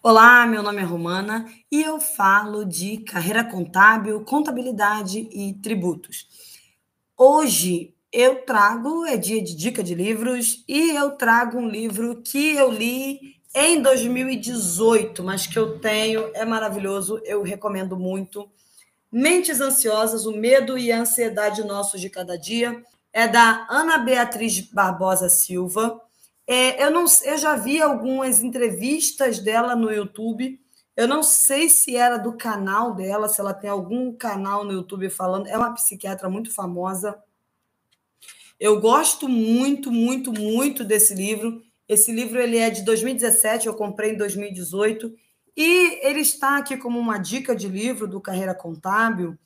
Olá, meu nome é Romana e eu falo de carreira contábil, contabilidade e tributos. Hoje eu trago, é dia de dica de livros, e eu trago um livro que eu li em 2018, mas que eu tenho, é maravilhoso, eu recomendo muito. Mentes Ansiosas, o Medo e a Ansiedade Nossos de Cada Dia, é da Ana Beatriz Barbosa Silva. É, eu, não, eu já vi algumas entrevistas dela no YouTube. Eu não sei se era do canal dela, se ela tem algum canal no YouTube falando. É uma psiquiatra muito famosa. Eu gosto muito, muito, muito desse livro. Esse livro ele é de 2017, eu comprei em 2018. E ele está aqui como uma dica de livro do Carreira Contábil,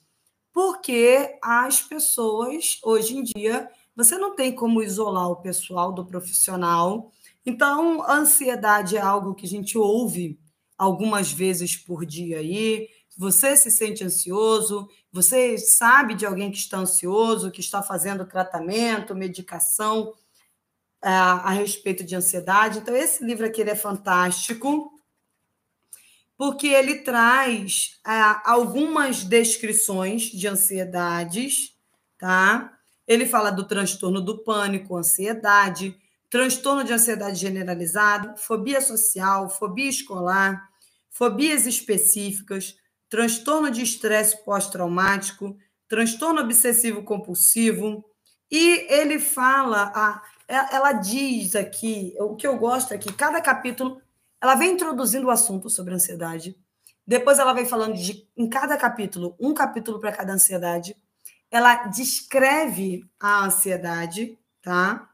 porque as pessoas, hoje em dia, você não tem como isolar o pessoal do profissional. Então, a ansiedade é algo que a gente ouve algumas vezes por dia aí. Você se sente ansioso, você sabe de alguém que está ansioso, que está fazendo tratamento, medicação a, é, a respeito de ansiedade. Então, esse livro aqui é fantástico, porque ele traz é, algumas descrições de ansiedades, tá? Ele fala do transtorno do pânico, ansiedade, transtorno de ansiedade generalizado, fobia social, fobia escolar, fobias específicas, transtorno de estresse pós-traumático, transtorno obsessivo compulsivo. E ele fala, a, ela diz aqui, o que eu gosto é que cada capítulo ela vem introduzindo o assunto sobre ansiedade. Depois ela vem falando de em cada capítulo, um capítulo para cada ansiedade ela descreve a ansiedade, tá?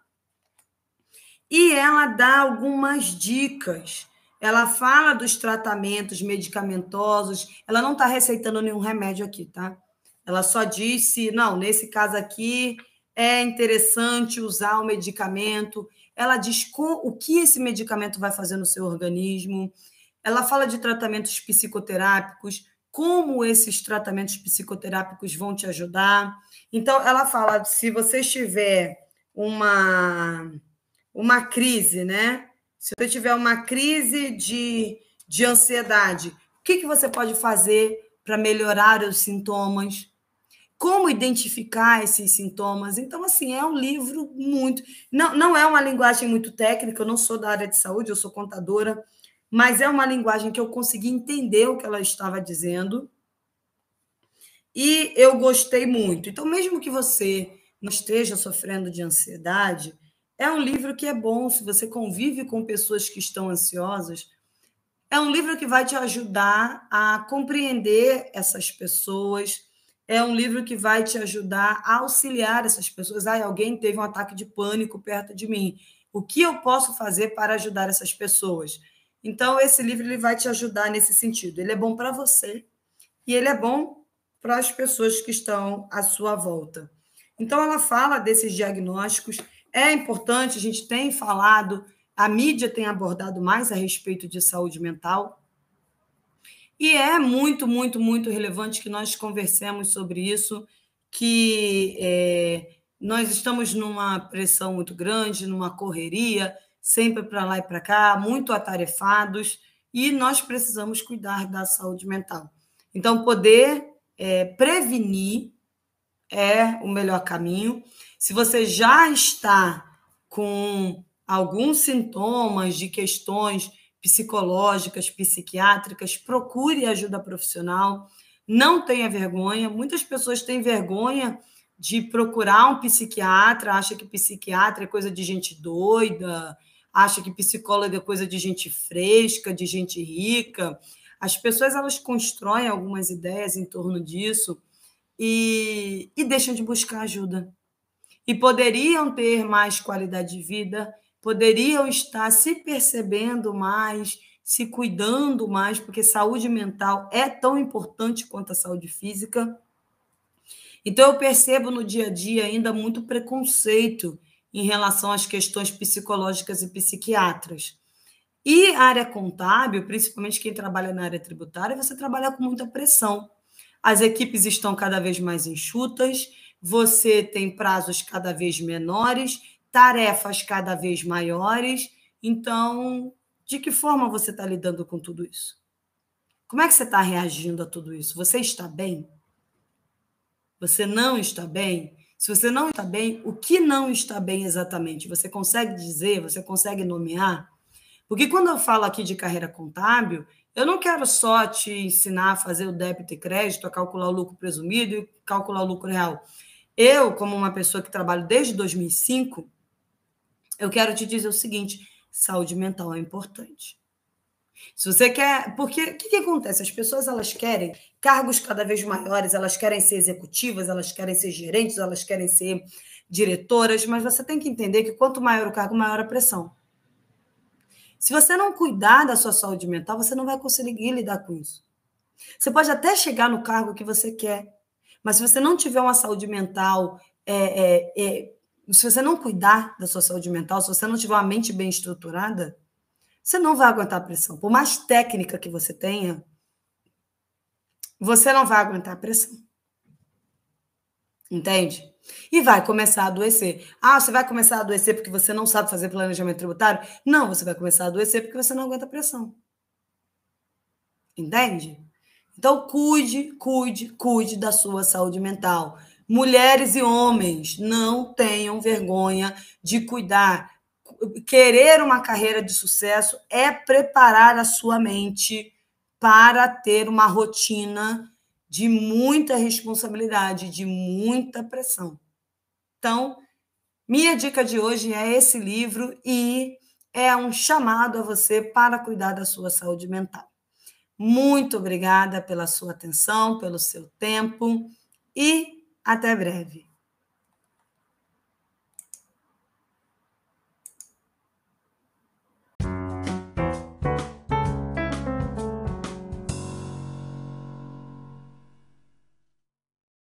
E ela dá algumas dicas. Ela fala dos tratamentos medicamentosos. Ela não está receitando nenhum remédio aqui, tá? Ela só disse, não, nesse caso aqui é interessante usar o medicamento. Ela diz o que esse medicamento vai fazer no seu organismo. Ela fala de tratamentos psicoterápicos, como esses tratamentos psicoterápicos vão te ajudar. Então, ela fala: se você tiver uma, uma crise, né? Se você tiver uma crise de, de ansiedade, o que, que você pode fazer para melhorar os sintomas? Como identificar esses sintomas? Então, assim, é um livro muito. Não, não é uma linguagem muito técnica, eu não sou da área de saúde, eu sou contadora mas é uma linguagem que eu consegui entender o que ela estava dizendo e eu gostei muito. Então, mesmo que você não esteja sofrendo de ansiedade, é um livro que é bom se você convive com pessoas que estão ansiosas. É um livro que vai te ajudar a compreender essas pessoas. É um livro que vai te ajudar a auxiliar essas pessoas. Ah, alguém teve um ataque de pânico perto de mim. O que eu posso fazer para ajudar essas pessoas? Então, esse livro ele vai te ajudar nesse sentido. Ele é bom para você e ele é bom para as pessoas que estão à sua volta. Então, ela fala desses diagnósticos. É importante, a gente tem falado, a mídia tem abordado mais a respeito de saúde mental. E é muito, muito, muito relevante que nós conversemos sobre isso, que é, nós estamos numa pressão muito grande, numa correria, sempre para lá e para cá, muito atarefados, e nós precisamos cuidar da saúde mental. Então, poder é, prevenir é o melhor caminho. Se você já está com alguns sintomas de questões psicológicas, psiquiátricas, procure ajuda profissional. Não tenha vergonha. Muitas pessoas têm vergonha de procurar um psiquiatra, acha que psiquiatra é coisa de gente doida, acha que psicólogo é coisa de gente fresca, de gente rica. As pessoas elas constroem algumas ideias em torno disso e, e deixam de buscar ajuda. E poderiam ter mais qualidade de vida, poderiam estar se percebendo mais, se cuidando mais, porque saúde mental é tão importante quanto a saúde física. Então, eu percebo no dia a dia ainda muito preconceito em relação às questões psicológicas e psiquiatras. E a área contábil, principalmente quem trabalha na área tributária, você trabalha com muita pressão. As equipes estão cada vez mais enxutas, você tem prazos cada vez menores, tarefas cada vez maiores. Então, De que forma você está lidando com tudo isso? Como é que você está reagindo a tudo isso? Você está bem? Você não está bem? Se você não está bem, o que não está bem exatamente? Você consegue dizer, você consegue nomear? Porque quando eu falo aqui de carreira contábil, eu não quero só te ensinar a fazer o débito e crédito, a calcular o lucro presumido e calcular o lucro real. Eu, como uma pessoa que trabalho desde 2005, eu quero te dizer o seguinte: saúde mental é importante. Se você quer, porque o que, que, acontece? As pessoas elas querem cargos cada vez maiores, elas querem ser executivas, elas querem ser gerentes, elas querem ser diretoras, mas você tem que entender que quanto maior o cargo, maior a pressão. Se você não cuidar da sua saúde mental, você não vai conseguir lidar com isso. Você pode até chegar no cargo que você quer, mas se você não tiver uma saúde mental é, é, é, se você não cuidar da sua saúde mental, se você não tiver uma mente bem estruturada, você não vai aguentar a pressão. Por mais técnica que você tenha, você não vai aguentar a pressão. Entende? E vai começar a adoecer. Ah, você vai começar a adoecer porque você não sabe fazer planejamento tributário? Não, você vai começar a adoecer porque você não aguenta a pressão. Entende? Então, cuide, cuide, cuide da sua saúde mental. Mulheres e homens, não tenham vergonha de cuidar. Querer uma carreira de sucesso é preparar a sua mente para ter uma rotina de muita responsabilidade, de muita pressão. Então, minha dica de hoje é esse livro e é um chamado a você para cuidar da sua saúde mental. Muito obrigada pela sua atenção, pelo seu tempo e até breve.